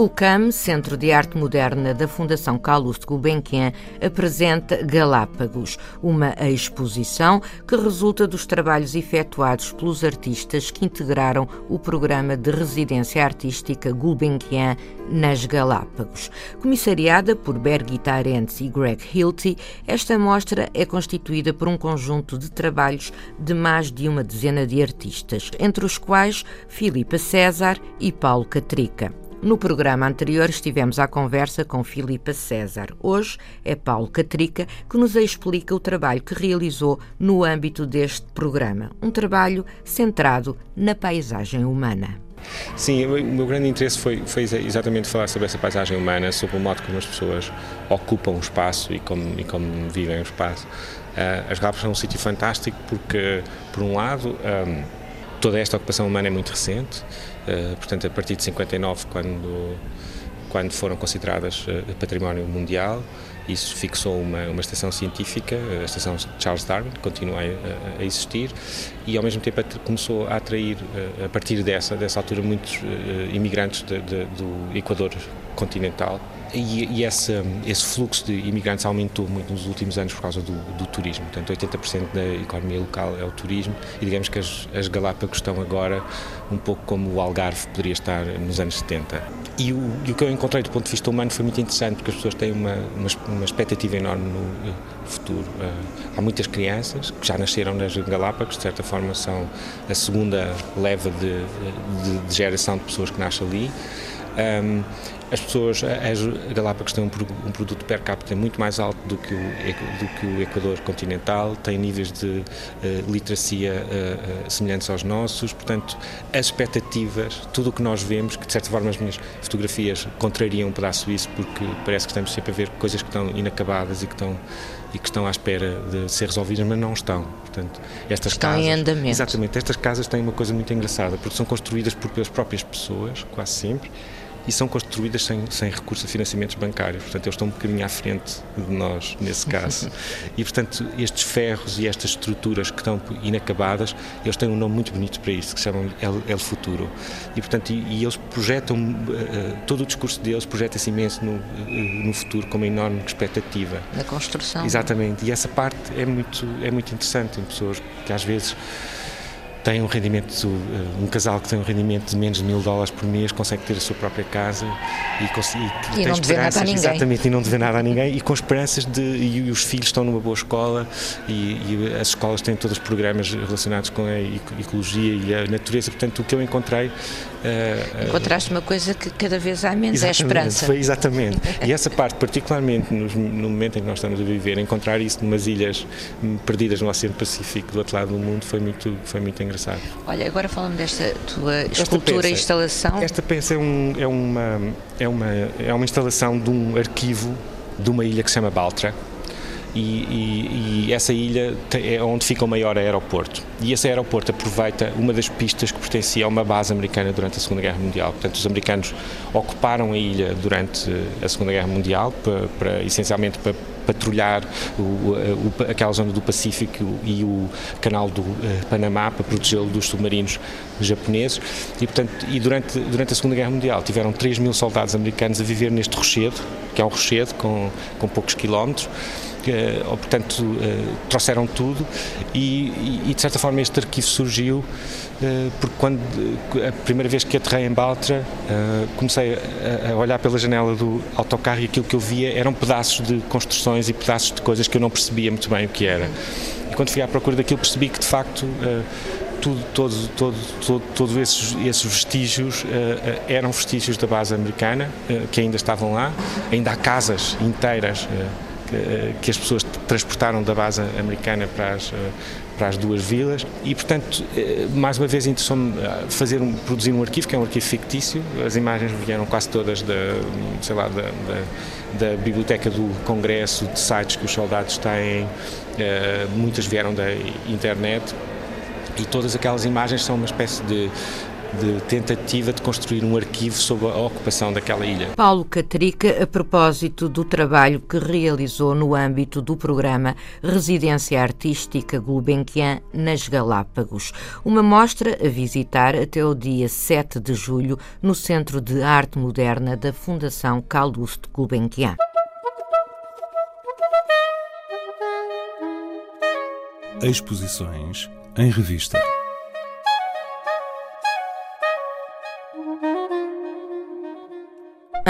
O CAM, Centro de Arte Moderna da Fundação Carlos Gulbenkian, apresenta Galápagos, uma exposição que resulta dos trabalhos efetuados pelos artistas que integraram o programa de residência artística Gulbenkian nas Galápagos. Comissariada por Bergit Arendts e Greg Hilty, esta mostra é constituída por um conjunto de trabalhos de mais de uma dezena de artistas, entre os quais Filipa César e Paulo Catrica. No programa anterior estivemos à conversa com Filipa César. Hoje é Paulo Catrica que nos explica o trabalho que realizou no âmbito deste programa. Um trabalho centrado na paisagem humana. Sim, o meu grande interesse foi, foi exatamente falar sobre essa paisagem humana, sobre o modo como as pessoas ocupam o espaço e como, e como vivem o espaço. Uh, as Galápagos são um sítio fantástico porque, por um lado, um, toda esta ocupação humana é muito recente. Eh, portanto, a partir de 59, quando, quando foram consideradas uh, património mundial, isso fixou uma, uma estação científica, a estação Charles Darwin, continua a, a, existir, e ao mesmo tempo começou a atrair, eh, a partir dessa, dessa altura, muitos imigrantes de, de, do Equador continental e, e esse, esse, fluxo de imigrantes aumentou muito nos últimos anos por causa do, do turismo. Portanto, 80% da economia local é o turismo e digamos que as, as, Galápagos estão agora um pouco como o Algarve poderia estar nos anos 70. E o, e o que eu encontrei do ponto de vista humano foi muito interessante porque as pessoas têm uma, uma, uma expectativa enorme no futuro. Uh, há muitas crianças que já nasceram nas Galápagos, de certa forma são a segunda leva de, de, de geração de pessoas que nascem ali. Um, as pessoas, as Galápagos têm um, um, produto per capita muito mais alto do que o, do que o Equador continental, têm níveis de uh, literacia uh, semelhantes aos nossos, portanto, as expectativas, tudo o que nós vemos, que de certa forma as minhas fotografias contrariam um pedaço isso, porque parece que estamos sempre a ver coisas que estão inacabadas e que estão e que estão à espera de ser resolvidas, mas não estão. Portanto, estas estão casas, em andamento. Exatamente, estas casas têm uma coisa muito engraçada, porque são construídas por pelas próprias pessoas, quase sempre, e são construídas sem, sem recurso a financiamentos bancários. Portanto, eles estão um bocadinho à frente de nós, nesse caso. e, portanto, estes ferros e estas estruturas que estão inacabadas, eles têm um nome muito bonito para isso, que se chamam El, El Futuro. E, portanto, e, e eles projetam, uh, todo o discurso deles projeta-se imenso no, uh, no futuro, com uma enorme expectativa. Na construção. Exatamente. E essa parte é muito, é muito interessante em pessoas que às vezes tem um rendimento, um casal que tem um rendimento de menos de mil dólares por mês consegue ter a sua própria casa e, e, e não dever nada a ninguém. Exatamente, e não dever nada a ninguém e com esperanças de. E os filhos estão numa boa escola e, e as escolas têm todos os programas relacionados com a ecologia e a natureza. Portanto, o que eu encontrei. Uh, Encontraste uma coisa que cada vez há menos, é a esperança. Foi exatamente. E essa parte, particularmente no, no momento em que nós estamos a viver, encontrar isso numas ilhas perdidas no Oceano Pacífico, do outro lado do mundo, foi muito, foi muito engraçado. Olha, agora falando desta tua escultura e instalação. Esta peça é, um, é, uma, é, uma, é uma instalação de um arquivo de uma ilha que se chama Baltra. E, e, e, essa ilha é onde fica o maior aeroporto. E esse aeroporto aproveita uma das pistas que pertencia a uma base americana durante a Segunda Guerra Mundial. Portanto, os americanos ocuparam a ilha durante a Segunda Guerra Mundial, para, para essencialmente para patrulhar o, o, aquela zona do Pacífico e o canal do uh, Panamá para protegê-lo dos submarinos japoneses. E, portanto, e durante, durante a Segunda Guerra Mundial tiveram 3 mil soldados americanos a viver neste rochedo, que é um rochedo com, com poucos quilómetros, uh, portanto, uh, trouxeram tudo e, e, de certa forma este arquivo surgiu uh, porque quando a primeira vez que aterrei em Baltra comecei a, olhar pela janela do autocarro e aquilo que eu via eram pedaços de construções e pedaços de coisas que eu não percebia muito bem o que era. E quando fui à procura daquilo percebi que de facto tudo, todos todo, todo, todo esses, esses vestígios uh, uh, eram vestígios da base americana uh, que ainda estavam lá. Ainda há casas inteiras que, que, as pessoas transportaram da base americana para as, para as duas vilas. E, portanto, mais uma vez interessou-me fazer um, produzir um arquivo que é um arquivo fictício. As imagens vieram quase todas da, sei lá, da, da, da biblioteca do Congresso, de sites que os soldados têm, muitas vieram da internet. E todas aquelas imagens são uma espécie de de tentativa de construir um arquivo sobre a ocupação daquela ilha. Paulo Catrica, a propósito do trabalho que realizou no âmbito do programa Residência Artística Gulbenkian nas Galápagos, uma mostra a visitar até o dia 7 de julho no Centro de Arte Moderna da Fundação Calouste Gulbenkian. Exposições em revista.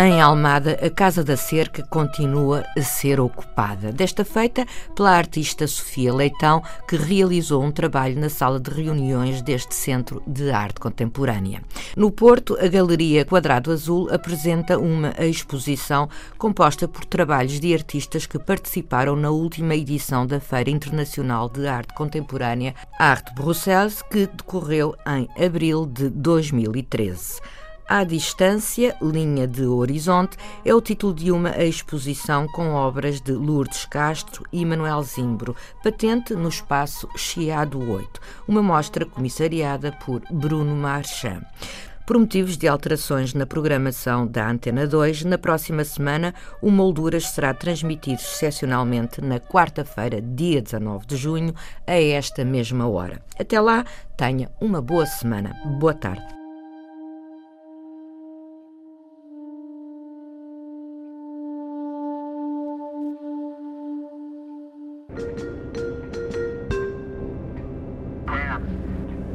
Em Almada, a Casa da Cerca continua a ser ocupada. Desta feita pela artista Sofia Leitão, que realizou um trabalho na sala de reuniões deste Centro de Arte Contemporânea. No Porto, a Galeria Quadrado Azul apresenta uma exposição composta por trabalhos de artistas que participaram na última edição da Feira Internacional de Arte Contemporânea Arte Bruxelas, que decorreu em abril de 2013. À Distância, Linha de Horizonte, é o título de uma exposição com obras de Lourdes Castro e Manuel Zimbro, patente no espaço Chiado 8, uma mostra comissariada por Bruno Marchand. Por motivos de alterações na programação da Antena 2, na próxima semana o Molduras será transmitido excepcionalmente na quarta-feira, dia 19 de junho, a esta mesma hora. Até lá, tenha uma boa semana. Boa tarde.